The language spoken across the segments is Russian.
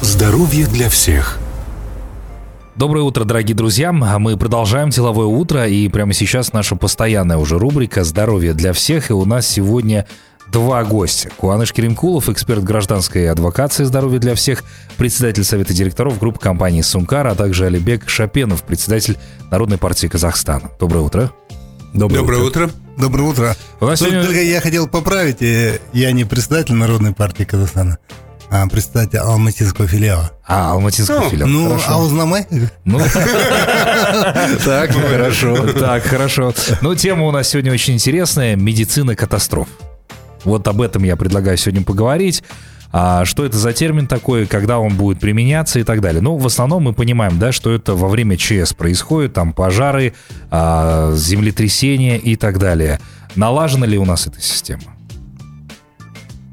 Здоровье для всех. Доброе утро, дорогие друзья. Мы продолжаем деловое утро, и прямо сейчас наша постоянная уже рубрика «Здоровье для всех». И у нас сегодня два гостя. Куаныш Керимкулов, эксперт гражданской адвокации «Здоровье для всех», председатель Совета директоров группы компании «Сумкар», а также Алибек Шапенов, председатель Народной партии Казахстана. Доброе утро. Доброе, Доброе утро. утро. Доброе утро. У нас Только сегодня... я хотел поправить, я не председатель Народной партии Казахстана, представитель алматинского филиала. А, алматинского ну, филиала. Ну, хорошо. а узнамай? Ну, так, хорошо. Так, хорошо. Ну, тема у нас сегодня очень интересная. Медицина катастроф. Вот об этом я предлагаю сегодня поговорить. А что это за термин такой, когда он будет применяться и так далее. Ну, в основном мы понимаем, да, что это во время ЧС происходит, там пожары, а, землетрясения и так далее. Налажена ли у нас эта система?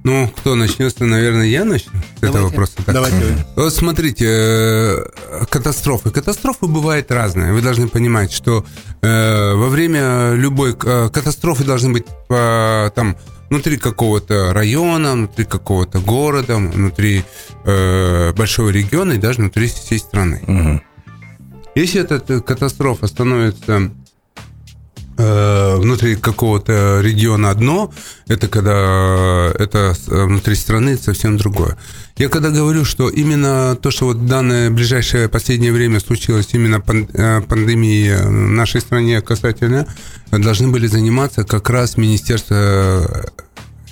Ну, кто начнет, наверное, я начну с Давайте. этого вопроса. Так. Давайте. Вот смотрите, э, катастрофы. Катастрофы бывают разные. Вы должны понимать, что э, во время любой э, катастрофы должны быть там внутри какого-то района, внутри какого-то города, внутри большого региона и даже внутри всей страны. Угу. Если эта катастрофа становится Э, внутри какого-то региона одно, это когда это внутри страны совсем другое. Я когда говорю, что именно то, что вот данное ближайшее последнее время случилось, именно э, пандемии в нашей стране касательно, должны были заниматься как раз Министерство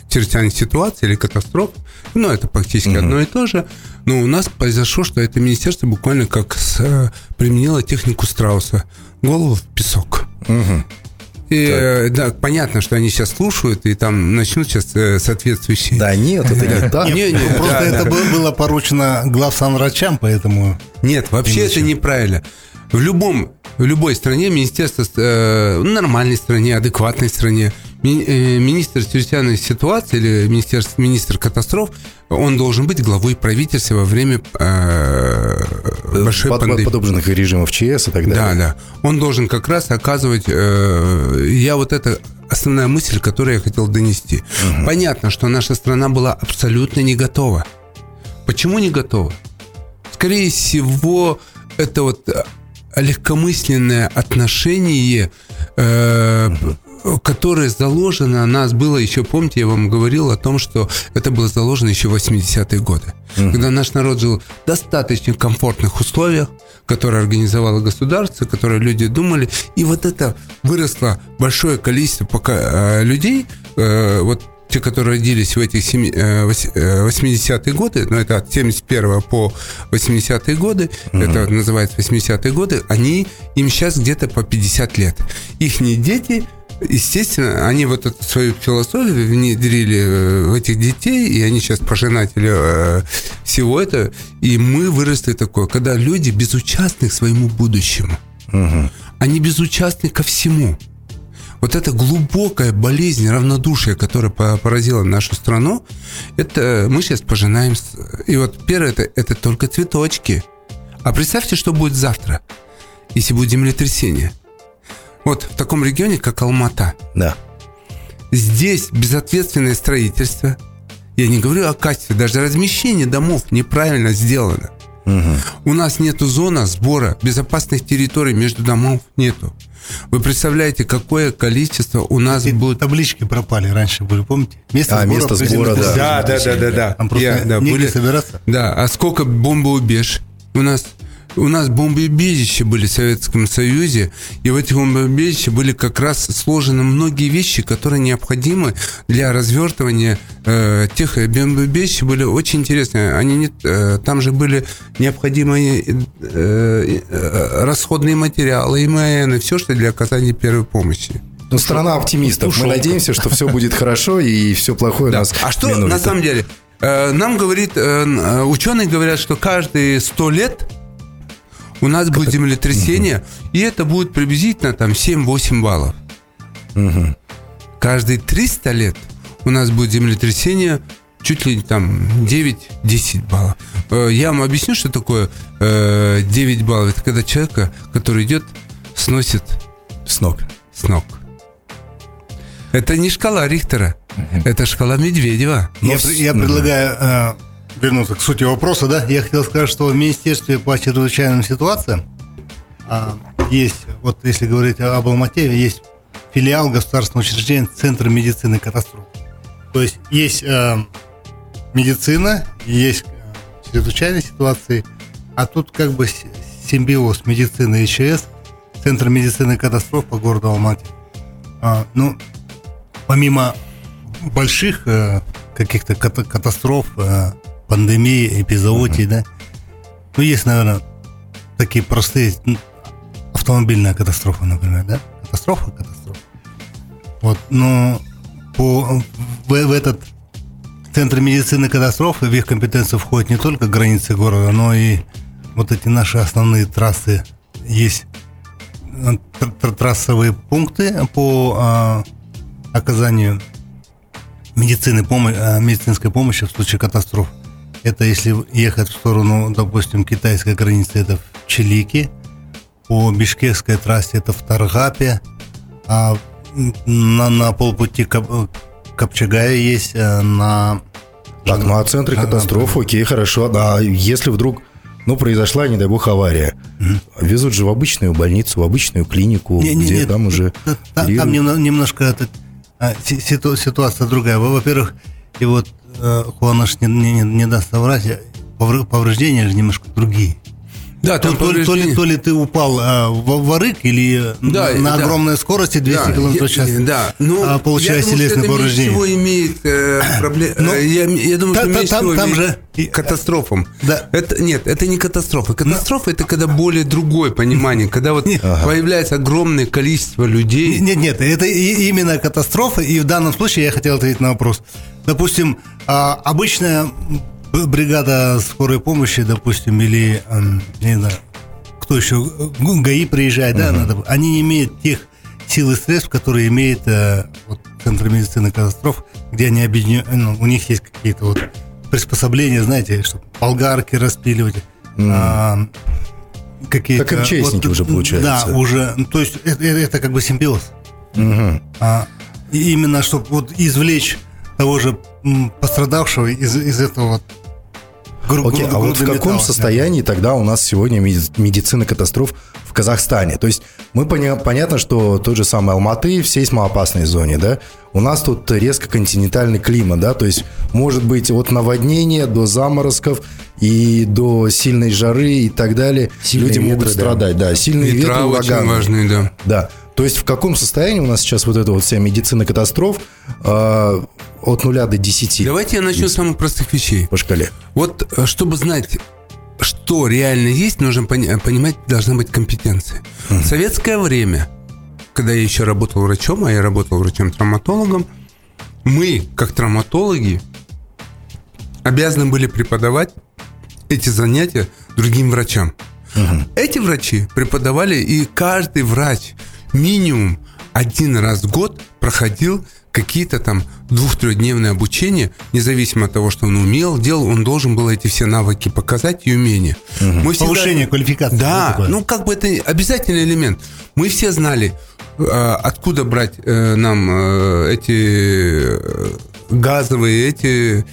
чрезвычайных ситуаций или катастроф, ну, это практически угу. одно и то же, но у нас произошло, что это министерство буквально как с, э, применило технику страуса, голову в песок. Угу. И, э, да, понятно, что они сейчас слушают, и там начнут сейчас э, соответствующие... Да нет, это не так. Не, не, просто это было поручено главсанврачам, поэтому... Нет, вообще это неправильно. В любом, в любой стране министерство, э, нормальной стране, адекватной стране, Э, министр чрезвычайной ситуации или министр, министр катастроф, он должен быть главой правительства во время э, большой Под, пандемии. Подобных режимов ЧС и так далее. Да, да. Он должен как раз оказывать... Э, я вот это основная мысль, которую я хотел донести. Угу. Понятно, что наша страна была абсолютно не готова. Почему не готова? Скорее всего, это вот легкомысленное отношение э, угу которое заложено, нас было еще, помните, я вам говорил о том, что это было заложено еще в 80-е годы, mm-hmm. когда наш народ жил в достаточно комфортных условиях, которые организовало государство, которые люди думали, и вот это выросло большое количество пока, э, людей, э, вот те, которые родились в этих 80-е э, годы, ну, это от 71 по 80-е годы, угу. это называется 80-е годы, они, им сейчас где-то по 50 лет. Их дети естественно, они вот эту свою философию внедрили э, в этих детей, и они сейчас пожинатели э, всего этого. И мы выросли такое, когда люди безучастны к своему будущему. Угу. Они безучастны ко всему. Вот эта глубокая болезнь равнодушия, которая поразила нашу страну, это мы сейчас пожинаем. И вот первое, это, это только цветочки. А представьте, что будет завтра, если будет землетрясение – вот в таком регионе, как Алмата. Да. Здесь безответственное строительство. Я не говорю о качестве, даже размещение домов неправильно сделано. Угу. У нас нету зона сбора безопасных территорий между домов нету. Вы представляете, какое количество у нас Эти будет... Таблички пропали раньше были, помните? Место а, сбора, место сбора, да. Да, да, да, да, да. Там просто Я, да, были... собираться. Да, а сколько бомбоубеж у нас у нас бомбоубежища были в Советском Союзе, и в этих бомбоубежищах были как раз сложены многие вещи, которые необходимы для развертывания э, тех бомбоубежищ были очень интересные. Они не, э, там же были необходимые э, э, расходные материалы, ИМН, и все, что для оказания первой помощи. Ну, страна оптимистов. Ушел. Мы надеемся, что все будет хорошо и все плохое да. нас А что минует. на самом деле? Э, нам говорит, э, ученые говорят, что каждые сто лет у нас будет землетрясение, и это будет приблизительно там 7-8 баллов. Каждые 300 лет у нас будет землетрясение чуть ли там 9-10 баллов. Э, я вам объясню, что такое 9 э, баллов. Это когда человека, который идет, сносит с ног. С ног. Это не шкала Рихтера, это шкала Медведева. Я, я предлагаю э, вернуться к сути вопроса, да, я хотел сказать, что в Министерстве по чрезвычайным ситуациям а, есть, вот если говорить об Алмате, есть филиал государственного учреждения Центра медицины катастроф. То есть есть э, медицина, есть э, чрезвычайные ситуации, а тут как бы симбиоз медицины и ЧС, Центр медицины катастроф по городу Алмате. А, ну, помимо больших э, каких-то катастроф, э, пандемии, эпизоотий, uh-huh. да, ну, есть, наверное, такие простые автомобильная катастрофа, например, да? Катастрофа, катастрофа. Вот, но по, в, в этот центр медицины катастрофы в их компетенцию входят не только границы города, но и вот эти наши основные трассы. Есть э, трассовые пункты по а, оказанию медицины, помощи, а, медицинской помощи в случае катастроф. Это если ехать в сторону, допустим, китайской границы, это в Чилике, по Бишкекской трассе это в Таргапе, а на, на полпути Кап, Копчагая есть, э, на... Так, ну а центре катастрофы, окей, хорошо. А если вдруг, ну, произошла, не дай бог, авария, угу. везут же в обычную больницу, в обычную клинику, не, не, где нет, там уже... Там, там немножко это, а, ситуация другая. Во-первых, и вот э, Хуанаш не, не, не даст соврать, повреждения же немножко другие. Да, там то, то, ли, то ли ты упал а, в, в арык или да, на да. огромной скорости 200 да, км в час, да. ну, а, получая телесное повреждение. всего имеет э, проблем. Ну, э, я, я думаю, та, что меньше там, там же катастрофам. Да. Это, нет, это не катастрофа. Катастрофа Но... это когда более другое понимание, когда вот появляется огромное количество людей. Нет, нет, это именно катастрофа, и в данном случае я хотел ответить на вопрос. Допустим, а, обычная бригада скорой помощи, допустим, или, не знаю, кто еще, ГАИ приезжает, да, надо, они не имеют тех сил и средств, которые имеет э, вот, Центр медицины катастроф, где они объединены, ну, у них есть какие-то вот приспособления, знаете, чтобы болгарки распиливать, mm. а, какие-то... Как МЧСники вот, уже получается. Да, уже, то есть это, это как бы симбиоз. Угу. А, именно, чтобы вот извлечь того же пострадавшего из, из этого вот Гру- Окей, а вот в каком металл, состоянии да. тогда у нас сегодня медицина катастроф в Казахстане? То есть мы поня- понятно, что тот же самый Алматы в сейсмоопасной зоне, да? У нас тут резко континентальный климат, да? То есть может быть от наводнения до заморозков и до сильной жары и так далее. Сильные Люди ветры, могут страдать, да. Сильные и ветры, ураганы. очень важные, да. Да. То есть в каком состоянии у нас сейчас вот эта вот вся медицина катастроф э, от нуля до 10? Давайте я начну с самых простых вещей. По шкале. Вот э, чтобы знать, что реально есть, нужно понимать, должна быть компетенция. Mm-hmm. В советское время, когда я еще работал врачом, а я работал врачом-травматологом, мы, как травматологи, обязаны были преподавать эти занятия другим врачам. Угу. Эти врачи преподавали, и каждый врач минимум один раз в год проходил какие-то там двух-трехдневные обучения, независимо от того, что он умел, делал, он должен был эти все навыки показать и умения. Угу. Мы всегда... Повышение квалификации. Да, ну как бы это обязательный элемент. Мы все знали, э, откуда брать э, нам э, эти газовые, эти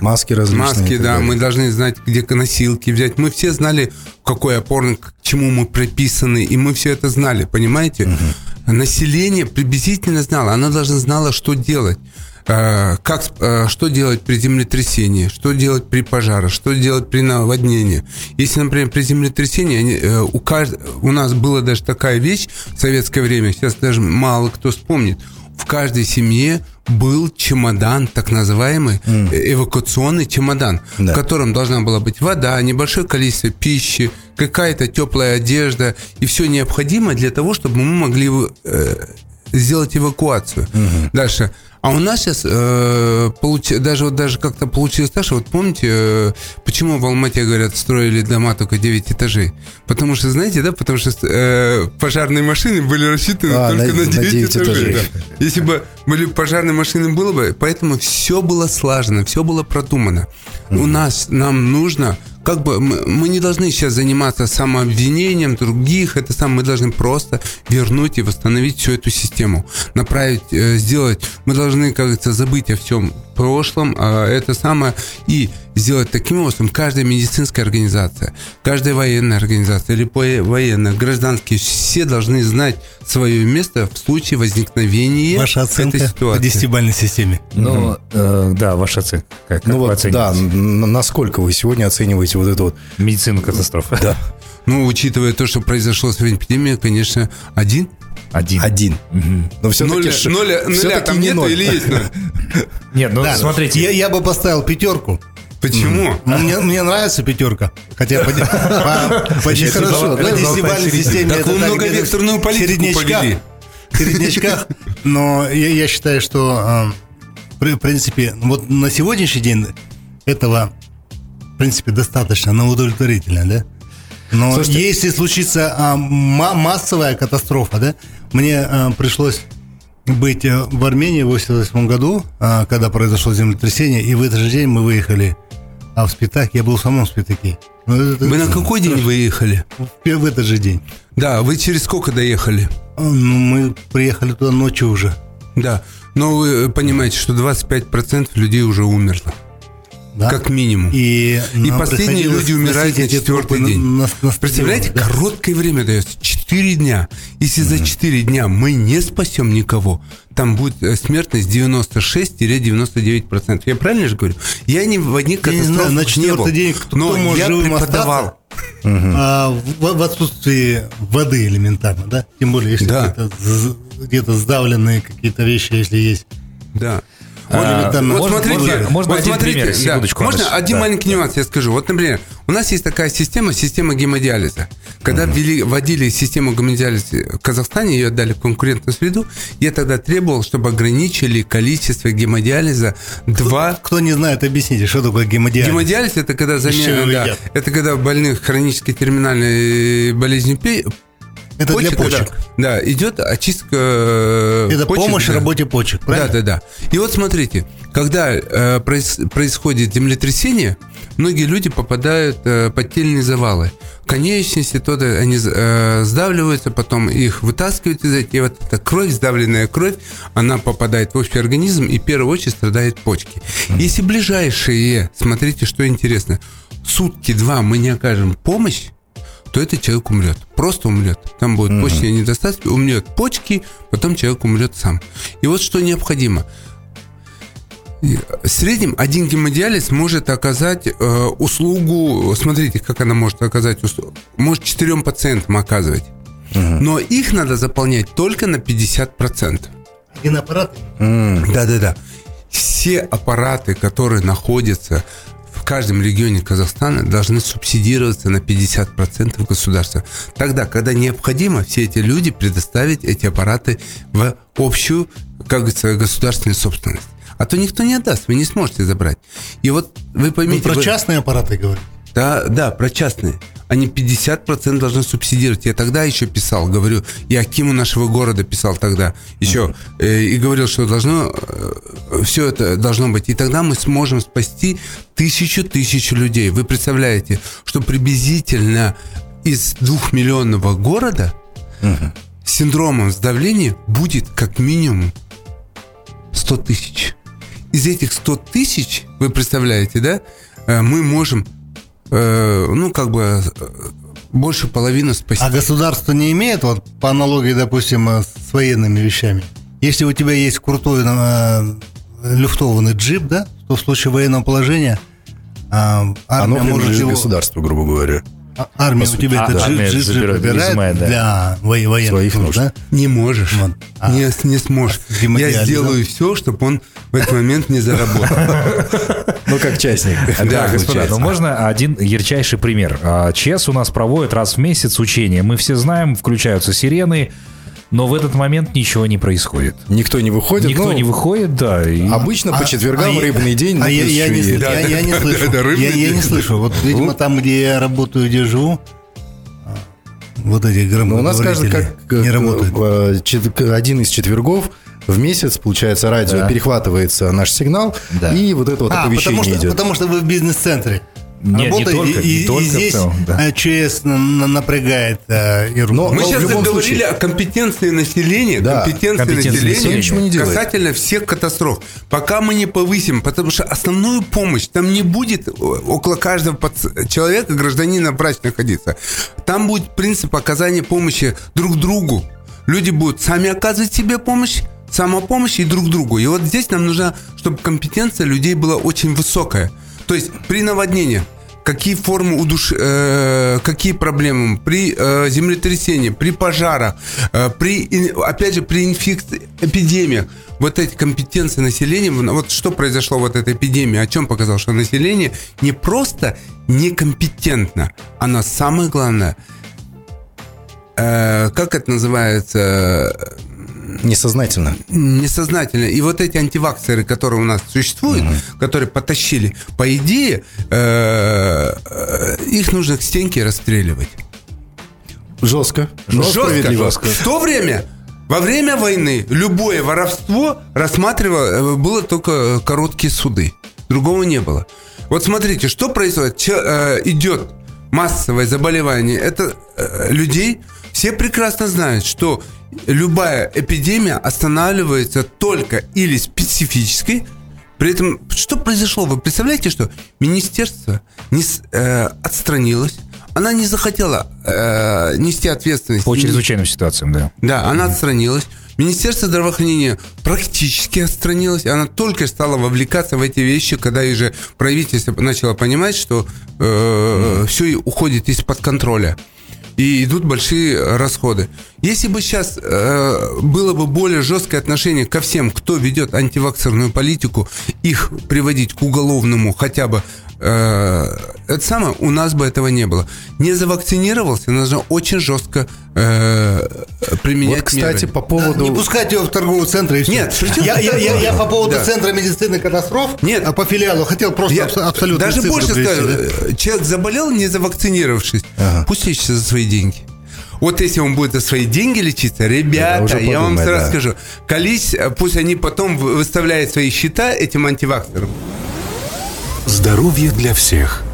Маски различные. Маски, да. Мы должны знать, где носилки взять. Мы все знали, какой опорник, к чему мы приписаны, и мы все это знали, понимаете? Угу. Население приблизительно знало. Оно даже знало, что делать. Как, что делать при землетрясении, что делать при пожаре, что делать при наводнении. Если, например, при землетрясении э, у, кажд... у нас была даже такая вещь в советское время, сейчас даже мало кто вспомнит – в каждой семье был чемодан, так называемый mm. эвакуационный чемодан, да. в котором должна была быть вода, небольшое количество пищи, какая-то теплая одежда и все необходимое для того, чтобы мы могли э, сделать эвакуацию. Угу. Дальше а у нас сейчас э, получ... даже вот даже как-то получилось так, что вот помните, э, почему в Алмате, говорят, строили дома только 9 этажей? Потому что, знаете, да, потому что э, пожарные машины были рассчитаны а, только на, на 9, на 9 этажей. этажей. Да. Если бы были пожарные машины, было бы, поэтому все было слажено, все было продумано. Mm-hmm. У нас, нам нужно как бы мы, мы не должны сейчас заниматься самообвинением других, это сам мы должны просто вернуть и восстановить всю эту систему, направить, э, сделать. Мы должны, как говорится, забыть о всем прошлом, а это самое и сделать таким образом, каждая медицинская организация, каждая военная организация или военная, гражданские, все должны знать свое место в случае возникновения Ваша оценка этой ситуации. по десятибалльной системе. Ну, э, да, ваша оценка. Как, ну как вот, да, насколько вы сегодня оцениваете вот эту вот... Медицину катастрофы. Да. Ну, учитывая то, что произошло с эпидемией, конечно, один. Один. Один. Угу. Но все-таки... Ноля, ноля, ноля там нет или есть ноль? Нет, ну Да, смотрите. Я, я бы поставил пятерку. Почему? Мне, мне нравится пятерка. Хотя по, по, по, хорошо, по десятибалльной системе Так вы многовекторную политику повели. В середнячках. Но я, я считаю, что э, при- в принципе, вот на сегодняшний день этого в принципе достаточно, но удовлетворительно, да? Но Слушайте- если случится ма- массовая катастрофа, да, мне а, пришлось быть э, в Армении в 88 году, а, когда произошло землетрясение, и в этот же день мы выехали а в Спитак, я был в самом Спитаке. Ну, это- Вы на какой день выехали? в, в этот же день. Да, вы через сколько доехали? А, Ну, мы приехали туда ночью уже. Да. Но вы понимаете, что 25% людей уже умерло. Да? Как минимум. И, И последние люди умирают на четвертый день. на- на- на Представляете, да? короткое время дается, 4 дня. Если за 4 дня мы не спасем никого, там будет э, смертность 96-99%. Я правильно же говорю? Я не в одних не знаю, катастрофах не четвертый был, день кто но может я живым преподавал. А, в, в отсутствии воды элементарно, да? Тем более, если Да. где-то, где-то сдавленные какие-то вещи, если есть. Да. А, Вот, вот можно- смотрите, можно- можно вот один смотрите, пример? да. Секундочку, Можно Андрей. один Да. маленький нюанс я скажу. Вот, например, у нас есть такая система, система гемодиализа. Когда ввели, вводили систему гемодиализа в Казахстане, ее отдали в конкурентную среду, я тогда требовал, чтобы ограничили количество гемодиализа два Кто не знает, объясните, что такое гемодиализ. Гемодиализ это когда замена, да, это когда больных хронической терминальной болезнью Это для почек, почек. Да, да, идет очистка. э, Это почек, помощь да. работе почек, правильно? Да, да, да. И вот смотрите, когда э, проис- происходит землетрясение, многие люди попадают э, под тельные завалы. Конечности, то да, они э, сдавливаются, потом их вытаскивают из этих, и вот эта кровь, сдавленная кровь, она попадает в общий организм, и в первую очередь страдают почки. Если ближайшие, смотрите, что интересно, сутки-два мы не окажем помощь, то этот человек умрет. Просто умрет. Там будет почечная недостаточность, умрет почки, потом человек умрет сам. И вот что необходимо. В среднем один гемодиализ может оказать э, услугу, смотрите, как она может оказать услугу, может четырем пациентам оказывать. Но их надо заполнять только на 50%. Один аппарат. Да-да-да. Все аппараты, которые находятся каждом регионе Казахстана, должны субсидироваться на 50% государства. Тогда, когда необходимо, все эти люди предоставить эти аппараты в общую, как говорится, государственную собственность. А то никто не отдаст, вы не сможете забрать. И вот вы Вы поймите... про вы- частные аппараты говорите? Да, да, про частные. Они 50% должны субсидировать. Я тогда еще писал, говорю, и Акиму нашего города писал тогда еще, э, и говорил, что должно, все это должно быть. И тогда мы сможем спасти тысячу-тысячу людей. Вы представляете, что приблизительно из двухмиллионного города с синдромом сдавления будет как минимум 100 тысяч. Из этих 100 тысяч, вы представляете, да, э, мы можем, э, ну, как бы, э, больше половины спасти. А государство не имеет, вот по аналогии, допустим, э, с военными вещами. Если у тебя есть крутой э, люфтованный джип, да, то в случае военного положения э, Оно армия может принадлежит его... государству, грубо говоря. А- Армия По у тебя А, этот джип, армия джип, джип забирает, выбирает изымает, да. для во- военных Своих нужд, да? Не можешь. Вот. А- не, не сможешь. а? Я сделаю все, чтобы он в этот момент не заработал. Ну, как частник. Да, господа, ну можно один ярчайший пример. А, ЧЕС у нас проводит раз в месяц учения. Мы все знаем, включаются сирены, но в этот момент ничего не происходит. Никто не выходит. Никто ну, не выходит, да. и- Обычно по четвергам я- рыбный день. ну, А я, плюс я еще не, и- я- я- я не слышу. Я, я не день. слышу. Вот, видимо, там, где я работаю, где живу, а, вот эти Ну, у нас кажется, как не работают. э, один из четвергов в месяц, получается, радио Да. перехватывается наш сигнал, Да. и вот это вот А, потому оповещение что, идет. потому что вы в бизнес-центре. Нет, работа, не только, и, не только и здесь целом, да. э, ЧС на- на- напрягает э, и Но- Мы сейчас любом заговорили случае- о компетенции населения, Да, компетенции компетенции населения населения. Не делает. касательно всех катастроф. Пока мы не повысим, потому что основную помощь там не будет о- около каждого человека, гражданина врач находиться. Там будет принцип оказания помощи друг другу. Люди будут сами оказывать себе помощь, самопомощь и друг другу. И вот здесь нам нужно, чтобы компетенция людей была очень высокая. То есть при наводнении какие формы удуш... э, какие проблемы при э, землетрясении, при пожарах, э, при, опять же, при инфекции, эпидемиях. Вот эти компетенции населения, вот что произошло вот этой эпидемии, о чем показал, что население не просто некомпетентно, оно самое главное, э, как это называется, Несознательно. несознательно. И вот эти антиваксеры, которые у нас существуют, которые потащили, по идее, э, э, их нужно к стенке расстреливать. Жестко. Жестко, жестко. В то время, во время войны, любое воровство рассматривало, э, было только короткие суды. Другого не было. Вот смотрите, что происходит. Че- э, идет массовое заболевание. Это э, людей. Все прекрасно знают, что любая эпидемия останавливается только или специфической, при этом, что произошло? Вы представляете, что министерство не э, отстранилось, она не захотела э, нести ответственность. По чрезвычайным ситуациям, да. Да, она отстранилась. Министерство здравоохранения практически отстранилось. Она только стала вовлекаться в эти вещи, когда уже правительство начало понимать, что все уходит из-под контроля. И идут большие расходы. Если бы сейчас э, было бы более жесткое отношение ко всем, кто ведет антиваксерную политику, их приводить к уголовному хотя бы это самое, у нас бы этого не было. Не завакцинировался, нужно очень жестко э, применять Вот, кстати, меры. по поводу... Не пускать его в торговый центр и все. Нет, я, я, я, я по поводу Да. центра медицины катастроф, Нет. а по филиалу хотел просто Я абс- абсолютно даже цифры больше скажу, да. э, человек заболел, не завакцинировавшись, Ага. пусть лечится за свои деньги. Вот если он будет за свои деньги лечиться, ребята, уже я вам сразу да. скажу, колись, э, пусть они потом вы- выставляют свои счета этим антиваксерам. Здоровье для всех.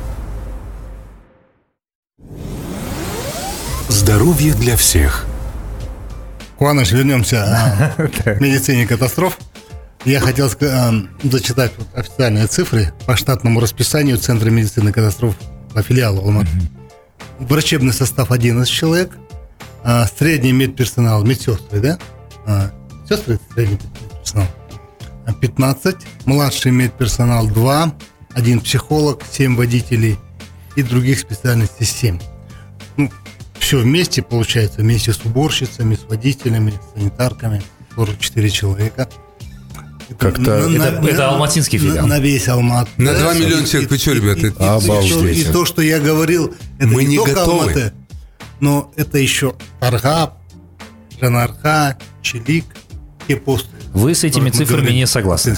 Здоровье для всех. Куаныш, вернемся а, к медицине катастроф. Я хотел а, зачитать вот официальные цифры по штатному расписанию Центра медицины катастроф по филиалу Алматы. Врачебный состав 11 человек, а, средний медперсонал, медсестры, да? Сестры это средний медперсонал. А, 15, младший медперсонал 2, один психолог, 7 водителей и других специальностей 7 все вместе получается, вместе с уборщицами, с водителями, с санитарками, 44 человека. Это Как-то- на- Это- на- это алматинский филиал. На, на весь Алмат. На да. 2 миллиона человек, и- вы что, ребята, и- это- и- Обалдеть. И, то, что я говорил, это Мы не, не только готовы. Алматы, но это еще Аргап, Жанарха, Чилик, те посты. Вы с этими цифрами говорили. не согласны.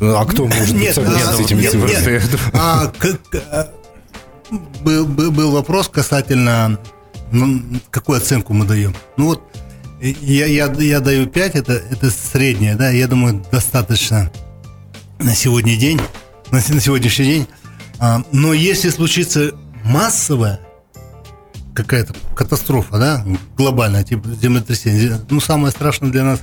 Ну, А кто может быть Нет, согласен а, с нет. А, к- а, был, был, вопрос касательно, ну, какую оценку мы даем. Ну вот, я, я, я даю 5, это, это среднее, да, я думаю, достаточно на сегодня день, на, на сегодняшний день. А, но если случится массовая какая-то катастрофа, да, глобальная, типа землетрясение, ну, самое страшное для нас,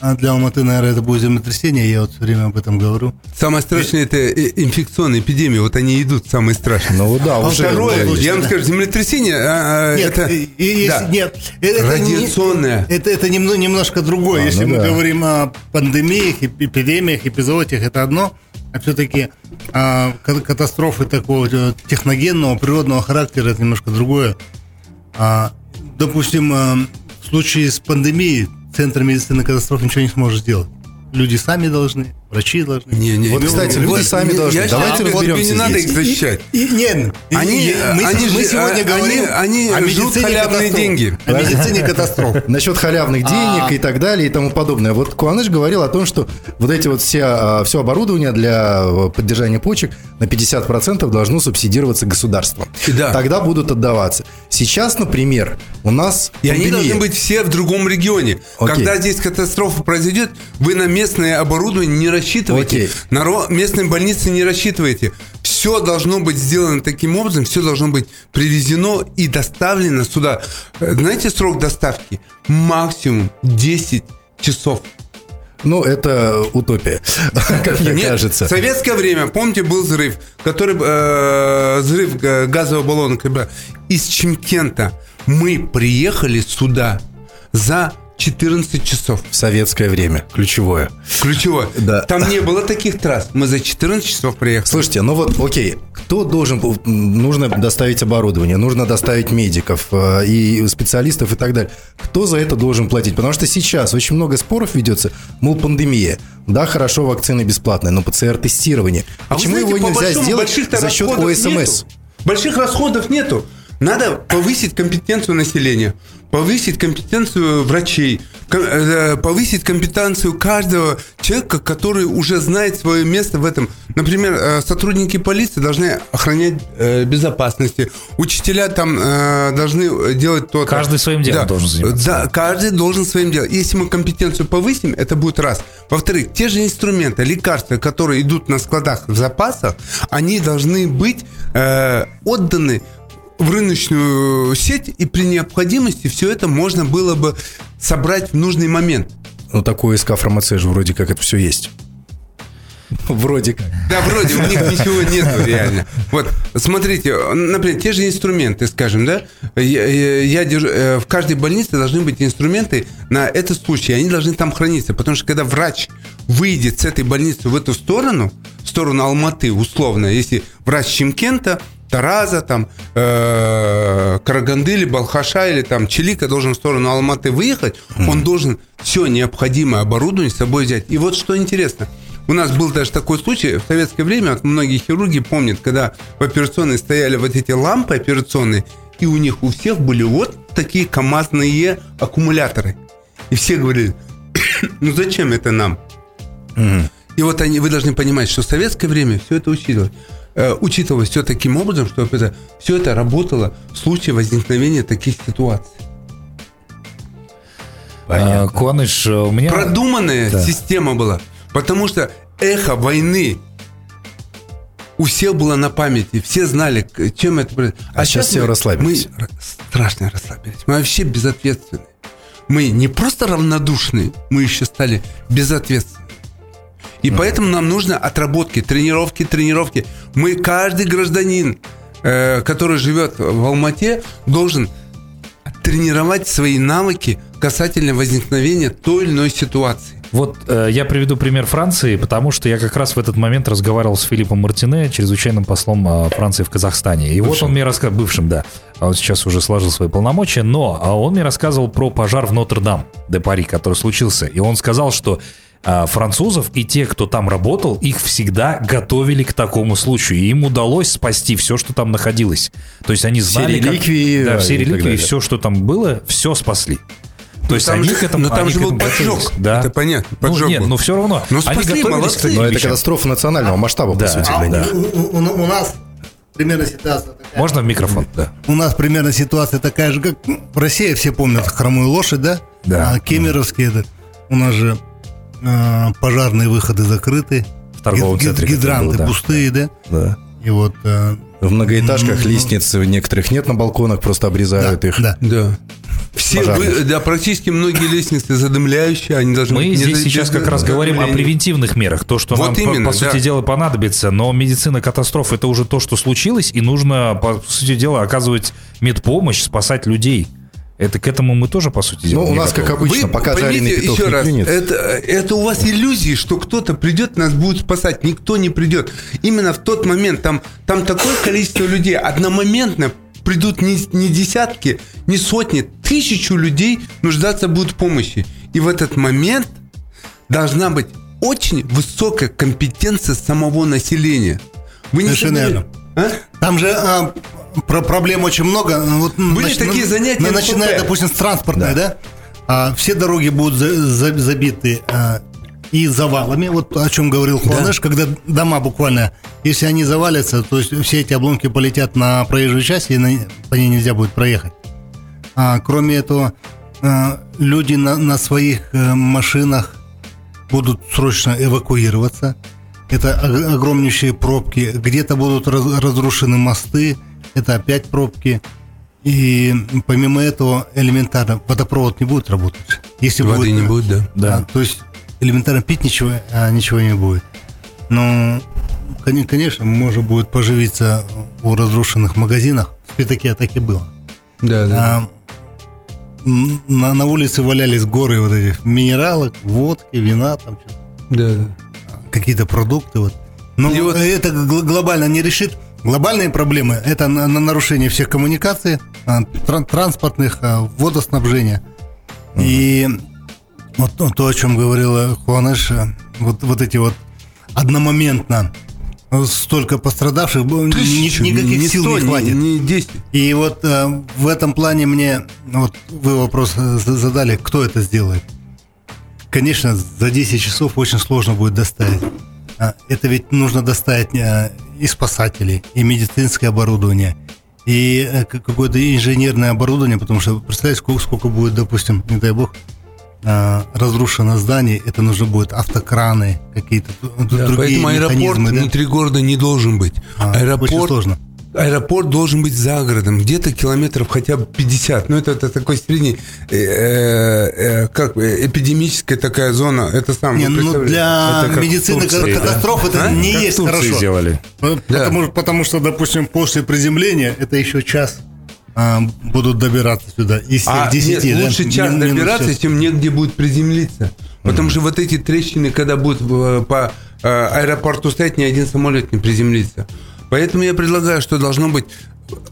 а для Алматы, наверное, это будет землетрясение, я вот все время об этом говорю. Самое страшное это э, инфекционные эпидемии, вот они идут самые страшные. Ну да, А уже... второе, да, я вам да. скажу, землетрясение, а, а, Нет, это... и- и если- да. нет, это не- Радиационное. это, это немно- немножко другое. А, Если ну мы да. говорим о пандемиях, эп- эпидемиях, эпизодиях, это одно. А все-таки а, ка- катастрофы такого э, техногенного, природного характера, это немножко другое. А, допустим, а, в случае с пандемией Центр медицины катастроф ничего не сможет сделать. Люди сами должны, врачи должны. Не, не, Вот, не, кстати, вот, люди сами я должны. считаю, Давайте вот разберемся Не надо их защищать. И, нет, и- Они- и мы, они мы сегодня они- говорим они о жрут медицине халявные деньги. О медицине катастроф. Насчет халявных денег А. и так далее и тому подобное. Вот Куаныш говорил о том, что вот эти вот все, а, все оборудование для э, поддержания почек на 50% должно субсидироваться государством. Да. Тогда будут отдаваться. Сейчас, например, у нас И они пандемия. должны быть все в другом регионе. Окей. Когда здесь катастрофа произойдет, вы на местное оборудование не рассчитывайте. Окей. На местные больницы не рассчитывайте. все должно быть сделано таким образом, все должно быть привезено и доставлено сюда. Э, знаете срок доставки? Максимум 10 часов. Ну, это утопия, как мне Нет, кажется. В советское время, помните, был взрыв, который э, взрыв газового баллона из Чемкента. Мы приехали сюда за 14 часов. В советское время. Ключевое. Ключевое. Да. Там не было таких трасс. Мы за 14 часов приехали. Слушайте, ну вот, окей. Кто должен... Нужно доставить оборудование, нужно доставить медиков э, и специалистов и так далее. Кто за это должен платить? Потому что сейчас очень много споров ведется. Мол, пандемия. Да, хорошо, вакцины бесплатные, но ПЦР-тестирование. А Почему знаете, его нельзя сделать за счет ОСМС? Нету. Больших расходов нету. Надо повысить компетенцию населения, повысить компетенцию врачей, э, повысить компетенцию каждого человека, который уже знает свое место в этом. Например, э, сотрудники полиции должны охранять э, безопасность, учителя там должны делать то. Каждый своим делом да. должен заниматься. Да, каждый должен своим делом. Если мы компетенцию повысим, это будет раз. Во-вторых, те же инструменты, лекарства, которые идут на складах в запасах, они должны быть э, отданы в рыночную сеть, и при необходимости все это можно было бы собрать в нужный момент. Ну, такой СК фармация же вроде как это все есть. Вроде как. Да, вроде, у них ничего нету реально. Вот, смотрите, например, те же инструменты, скажем, да, я, я держу, э, в каждой больнице должны быть инструменты на этот случай, они должны там храниться, потому что когда врач выйдет с этой больницы в эту сторону, в сторону Алматы, условно, если врач Чемкента, Тараза, там, э, Караганды или Балхаша или там Чилика должен в сторону Алматы выехать, mm. он должен все необходимое оборудование с собой взять. И вот что интересно, у нас был даже такой случай в советское время, вот многие хирурги помнят, когда в операционной стояли вот эти лампы операционные, и у них у всех были вот такие КАМАЗные аккумуляторы. И все говорили, ну зачем это нам? Mm. И вот они, вы должны понимать, что в советское время все это учитывалось. Э, учитывалось все таким образом, чтобы это, все это работало в случае возникновения таких ситуаций. Понятно. А, Куаныш, у меня... Продуманная да. система была, потому что эхо войны у всех было на памяти, все знали, чем это... А, а сейчас, сейчас все мы, расслабились. Мы страшно расслабились. Мы вообще безответственны. Мы не просто равнодушны, мы еще стали безответственны. И поэтому нам нужно отработки, тренировки, тренировки. Мы, каждый гражданин, э, который живет в Алмате, должен тренировать свои навыки касательно возникновения той или иной ситуации. Вот э, я приведу пример Франции, потому что я как раз в этот момент разговаривал с Филиппом Мартине, чрезвычайным послом э, Франции в Казахстане. И бывшим. вот он мне рассказал, бывшим, да, а он сейчас уже сложил свои полномочия, но а он мне рассказывал про пожар в Нотр-Дам де Пари, который случился. И он сказал, что французов и те, кто там работал, их всегда готовили к такому случаю. И им удалось спасти все, что там находилось. То есть они знали, все реликвии, как, да, все реликвии, все, что там было, все спасли. То есть там они же, к этому Но там же был поджог. Да. Это понятно. Поджог ну, нет, был. но все равно. Но спасли, они готовились молодцы. к Но это катастрофа национального масштаба, да. по сути. А, да. у, у, у нас примерно ситуация такая. Можно в микрофон? Да. У нас примерно ситуация такая же, как в России все помнят хромую лошадь, да? Да. А кемеровские, это, у нас же а, пожарные выходы закрыты. В торговом Гид- центре. Гидранты да. пустые, да? Да. И вот... А, в многоэтажках лестниц некоторых нет на балконах, просто обрезают да, их. Да. да. Все, вы, да, практически многие лестницы задымляющие, они должны Мы здесь не, сейчас как раз говорим о превентивных мерах, то, что вот нам, именно, по, по да. сути дела, понадобится, но медицина катастроф это уже то, что случилось, и нужно, по сути дела, оказывать медпомощь, спасать людей. Это к этому мы тоже, по сути дела, Ну, у нас, готовы. как обычно, Вы пока жареный петух еще раз, Это, это у вас иллюзии, что кто-то придет, нас будет спасать. Никто не придет. Именно в тот момент там, там такое количество людей одномоментно придут не, не десятки, не сотни, тысячу людей нуждаться будут в помощи. И в этот момент должна быть очень высокая компетенция самого населения. Вы не Совершенно А? Там же а, про проблем очень много. Вот, Были нач... такие занятия. Начиная, допустим, с транспортной, да? да? А, все дороги будут за, за, забиты а, и завалами, вот о чем говорил Хуанеш, да. когда дома буквально, если они завалятся, то есть все эти обломки полетят на проезжую часть, и на, по ней нельзя будет проехать. А, кроме этого, а, люди на, на своих а, машинах будут срочно эвакуироваться. это огромнейшие пробки. Где-то будут разрушены мосты, это опять пробки. И помимо этого элементарно водопровод не будет работать. Если Воды будет, не будет, да. да. То есть элементарно пить ничего, а ничего не будет. Но, конечно, можно будет поживиться у разрушенных магазинах. В Спитаке так и было. Да, да. А, на, на улице валялись горы вот этих минералок, водки, вина, там. Да, да. Какие-то продукты вот. Но вот... это глобально не решит. Глобальные проблемы – это на, на нарушение всех коммуникаций, а, транспортных, а, водоснабжения. Угу. И вот ну, то, о чем говорила Хуанеш, вот, вот эти вот одномоментно столько пострадавших, Тысячу, никаких не сил 100, не хватит. Не, не 10. И вот э, в этом плане мне, вот вы вопрос задали, кто это сделает. Конечно, за 10 часов очень сложно будет доставить. А, это ведь нужно доставить э, и спасателей, и медицинское оборудование, и э, какое-то инженерное оборудование, потому что представляете, сколько, сколько будет, допустим, не дай бог, э, разрушено здание, это нужно будет автокраны, какие-то да, другие Поэтому аэропорт да? внутри города не должен быть. А, аэропорт, очень сложно аэропорт должен быть за городом, где-то километров хотя бы 50. Ну, это, это такой средний, э, э, как эпидемическая такая зона. Это сам. Не, ну, для медицины катастроф это а? не как есть хорошо. сделали. Потому, да. потому что, допустим, после приземления это еще час а, будут добираться сюда. Из а 10, нет, да? лучше час не, добираться, чем негде будет приземлиться. Потому mm-hmm. что вот эти трещины, когда будут э, по э, аэропорту стоять, ни один самолет не приземлится. Поэтому я предлагаю, что должно быть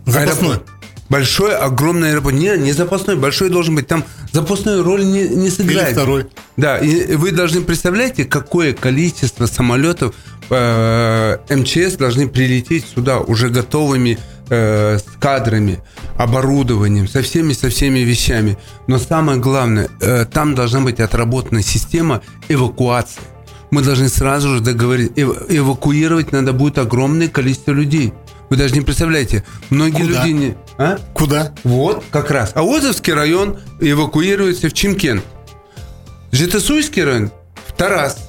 запасной. Аэропорт. Большой, огромный аэропорт. Не, не запасной, большой должен быть. Там запасной роль не, не сыграет. Или второй. Да, и вы должны представляете, какое количество самолетов э, МЧС должны прилететь сюда уже готовыми э, с кадрами, оборудованием, со всеми, со всеми вещами. Но самое главное, э, там должна быть отработана система эвакуации мы должны сразу же договорить, эвакуировать надо будет огромное количество людей. Вы даже не представляете, многие Куда? люди не... А? Куда? Вот, как раз. А Озовский район эвакуируется в Чимкент. Житосуйский район в Тарас.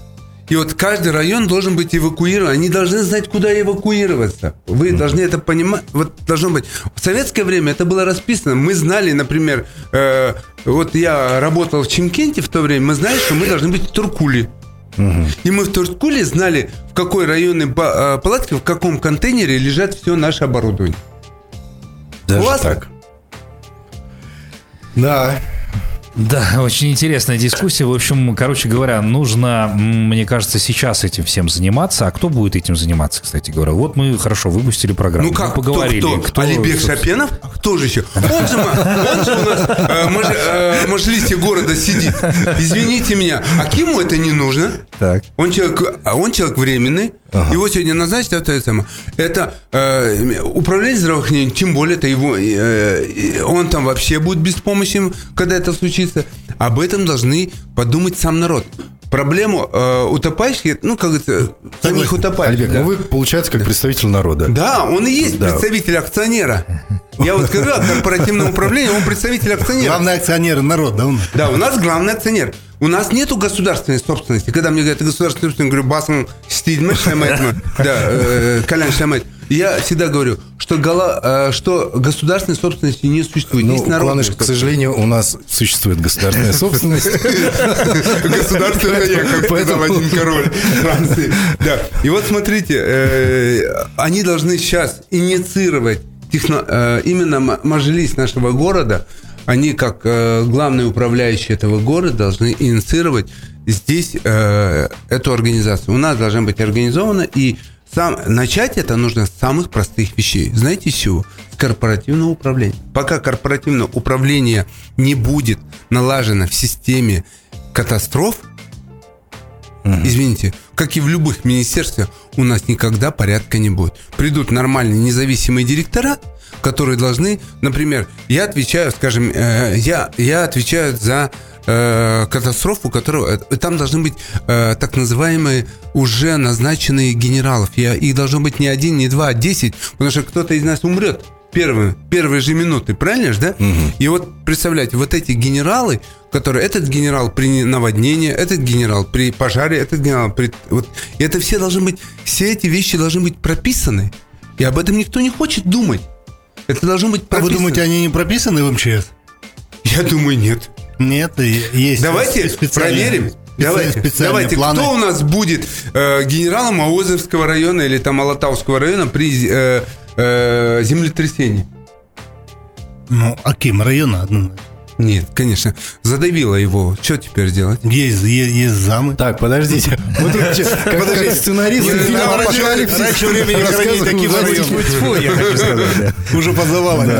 И вот каждый район должен быть эвакуирован. Они должны знать, куда эвакуироваться. Вы mm-hmm. должны это понимать. Вот должно быть. В советское время это было расписано. Мы знали, например, э, вот я работал в Чимкенте в то время, мы знали, что мы должны быть в Туркуле. Угу. И мы в Турткуле знали, в какой районной а, палатке, в каком контейнере лежат все наше оборудование. Даже Классно? так. Да. Да, очень интересная дискуссия. В общем, короче говоря, нужно, мне кажется, сейчас этим всем заниматься. А кто будет этим заниматься, кстати говоря? Вот мы хорошо выпустили программу. Ну как, мы поговорили. Кто, кто? кто Алибек Шапенов? А кто же еще? Он же, он же у нас э, маж, э, мажлисте города сидит. Извините меня, а кему это не нужно? Так. Он человек, а он человек временный. Ага. Его сегодня назначить, это, это, это э, управление здравоохранением, тем более это его, э, он там вообще будет беспомощен, когда это случится. Об этом должны подумать сам народ. Проблему э, утопающих, ну, как это, самих утопающих. Альбек, да. ну вы, получается, как представитель народа. Да, он и есть да. представитель акционера. Я вот говорю о корпоративном управлении, он представитель акционера. Главный акционер народ, да? Он? Да, у нас главный акционер. У нас нету государственной собственности. Когда мне говорят, государственная собственность, я говорю, басом шамет, да, э, колян шамет. Я всегда говорю, что, гола, э, что государственной собственности не существует. Ну, Есть народная к сожалению, у нас существует государственная собственность. Государственная, как сказал один король Франции. Да. И вот смотрите, э, они должны сейчас инициировать именно мажились нашего города – они, как э, главные управляющие этого города, должны инициировать здесь э, эту организацию. У нас должна быть организована, и сам, начать это нужно с самых простых вещей. Знаете с чего? С корпоративного управления. Пока корпоративное управление не будет налажено в системе катастроф, Угу. Извините, как и в любых министерствах, у нас никогда порядка не будет. Придут нормальные независимые директора, которые должны, например, я отвечаю, скажем, э, я, я отвечаю за э, катастрофу, которую, э, там должны быть э, так называемые уже назначенные генералов. Я, их должно быть не один, не два, а десять, потому что кто-то из нас умрет первые, первые же минуты, правильно же, да? Угу. И вот представляете, вот эти генералы, которые, этот генерал при наводнении, этот генерал при пожаре, этот генерал при... Вот, и это все должны быть, все эти вещи должны быть прописаны. И об этом никто не хочет думать. Это должно быть прописано. А вы думаете, они не прописаны в МЧС? Я думаю, нет. Нет, есть. Давайте проверим. Давайте, давайте планы. кто у нас будет э, генералом Маозовского района или там Алатауского района при э, э, землетрясении? Ну, Аким района однозначно. Нет, конечно. Задавило его. Что теперь делать? Есть, есть, есть замы. Так, подождите. Фильма «Апокалипсис». Раньше времени хранить таким районом. Уже позавалами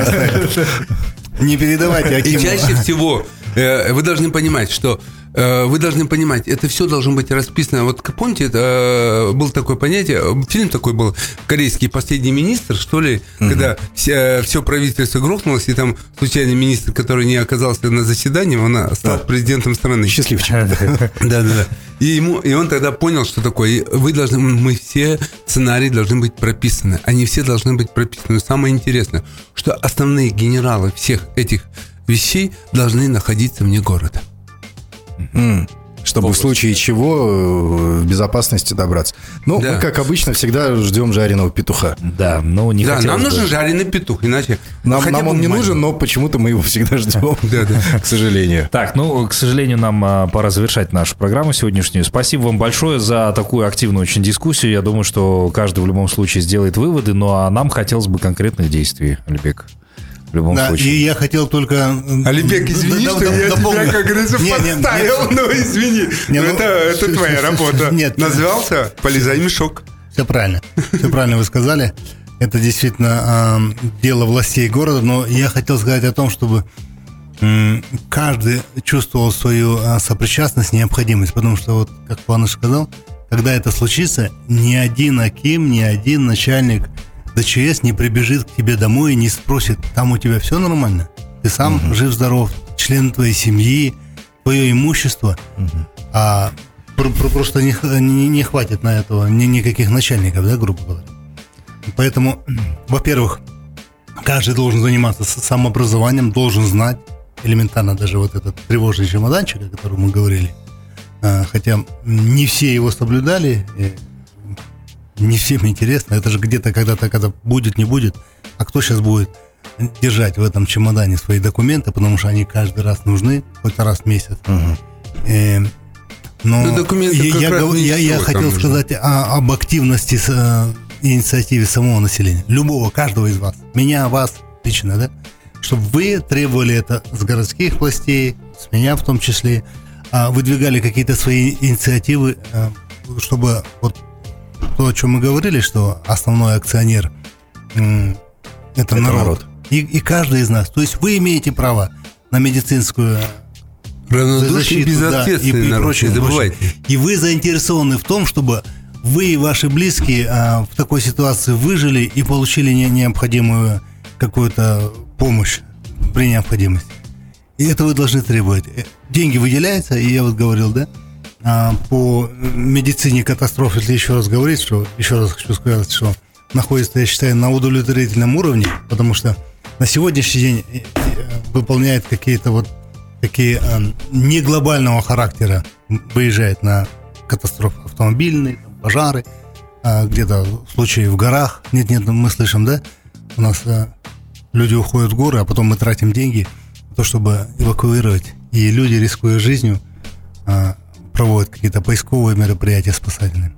Не передавайте Акиму. И чаще всего вы должны понимать, что Э, вы должны понимать, это все должно быть расписано. Вот помните, это э, был такое понятие, фильм такой был, корейский «Последний министр», что ли, угу. когда все, все правительство грохнулось, и там случайный министр, который не оказался на заседании, он стал да. президентом страны. Счастливчик. Да, да, да. И, ему, и он тогда понял, что такое. Вы должны, мы все сценарии должны быть прописаны. Они все должны быть прописаны. Но самое интересное, что основные генералы всех этих вещей должны находиться вне города. Чтобы в случае чего э, в безопасности добраться. Ну, да. мы, как обычно, всегда ждем жареного петуха. Да, но не Да, нам нужен жареный петух, иначе... Нам, нам он не нужен, но почему-то мы его всегда ждем, да, да. к сожалению. Так, ну, к сожалению, нам а, пора завершать нашу программу сегодняшнюю. Спасибо вам большое за такую активную очень дискуссию. Я думаю, что каждый в любом случае сделает выводы, ну, а нам хотелось бы конкретных действий, Альбек в любом да, случае. И я хотел только... Алибек, извини, да, что да, я дополню. тебя, как говорится, не, подставил, но извини. Не, ну, это, это твоя работа. Нет, Назвался «Полезай мешок». Все правильно. Все правильно вы сказали. Это действительно э, дело властей города, но я хотел сказать о том, чтобы э, каждый чувствовал свою э, сопричастность, необходимость, потому что, вот, как Паныш сказал, когда это случится, ни один Аким, ни один начальник ДЧС не прибежит к тебе домой и не спросит, там у тебя все нормально? Ты сам угу. жив-здоров, член твоей семьи, твое имущество. Угу. А про- про- просто не, не, не хватит на этого ни, никаких начальников, да, грубо говоря. Поэтому, во-первых, каждый должен заниматься самообразованием, должен знать элементарно даже вот этот тревожный чемоданчик, о котором мы говорили. А, хотя не все его соблюдали, не всем интересно. Это же где-то когда-то, когда будет, не будет. А кто сейчас будет держать в этом чемодане свои документы, потому что они каждый раз нужны, хоть раз в месяц. Угу. Э, но ну, документы я, я, я, я хотел сказать о, об активности с, э, инициативе самого населения. Любого, каждого из вас. Меня, вас лично, да? Чтобы вы требовали это с городских властей, с меня в том числе, э, выдвигали какие-то свои инициативы, э, чтобы вот то, о чем мы говорили, что основной акционер это, это народ. народ. И, и каждый из нас. То есть вы имеете право на медицинскую защиту, да, и, и прочее, не забывайте. И вы заинтересованы в том, чтобы вы и ваши близкие а, в такой ситуации выжили и получили не, необходимую какую-то помощь при необходимости. И это вы должны требовать. Э, деньги выделяются, и я вот говорил, да, по медицине катастроф, если еще раз говорить, что еще раз хочу сказать, что находится, я считаю, на удовлетворительном уровне, потому что на сегодняшний день э, э, выполняет какие-то вот такие э, не глобального характера, выезжает на катастрофы автомобильные, пожары, э, где-то случаи в горах. Нет-нет, мы слышим, да, у нас люди уходят в горы, а потом мы тратим деньги то, чтобы эвакуировать. И люди, рискуя жизнью, проводят какие-то поисковые мероприятия спасательные.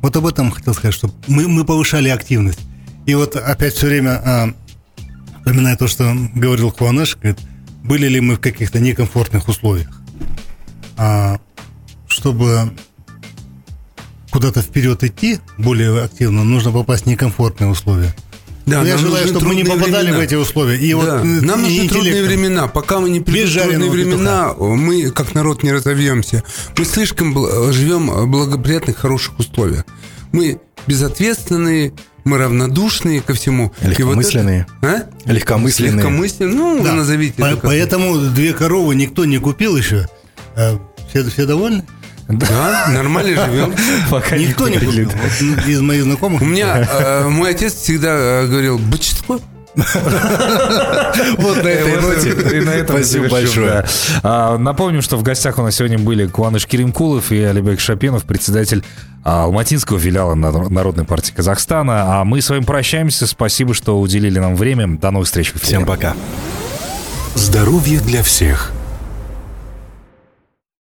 Вот об этом хотел сказать, что мы, мы повышали активность. И вот опять все время, а, вспоминая то, что говорил Хуанеш, говорит, были ли мы в каких-то некомфортных условиях. А, чтобы куда-то вперед идти более активно, нужно попасть в некомфортные условия. Да, я желаю, чтобы мы не попадали времена. в эти условия. И да. вот, нам нужны трудные времена. Пока мы не придут трудные времена, петуха. мы, как народ, не разовьемся. Мы слишком живем в благоприятных, хороших условиях. Мы безответственные, мы равнодушные ко всему. Легкомысленные. Вот это, а? Легкомысленные. Легкомысленные. Ну, да. назовите. По- поэтому две коровы никто не купил еще. Все, все довольны? Да, нормально живем. Пока Никто не купил. из моих знакомых. У меня э, мой отец всегда э, говорил, бычество, Вот на этой ноте. Спасибо большое. А, напомню, что в гостях у нас сегодня были Куаныш Керимкулов и Алибек Шапенов, председатель а, Алматинского филиала Народной партии Казахстана. А мы с вами прощаемся. Спасибо, что уделили нам время. До новых встреч. Всем пока. Здоровье для всех.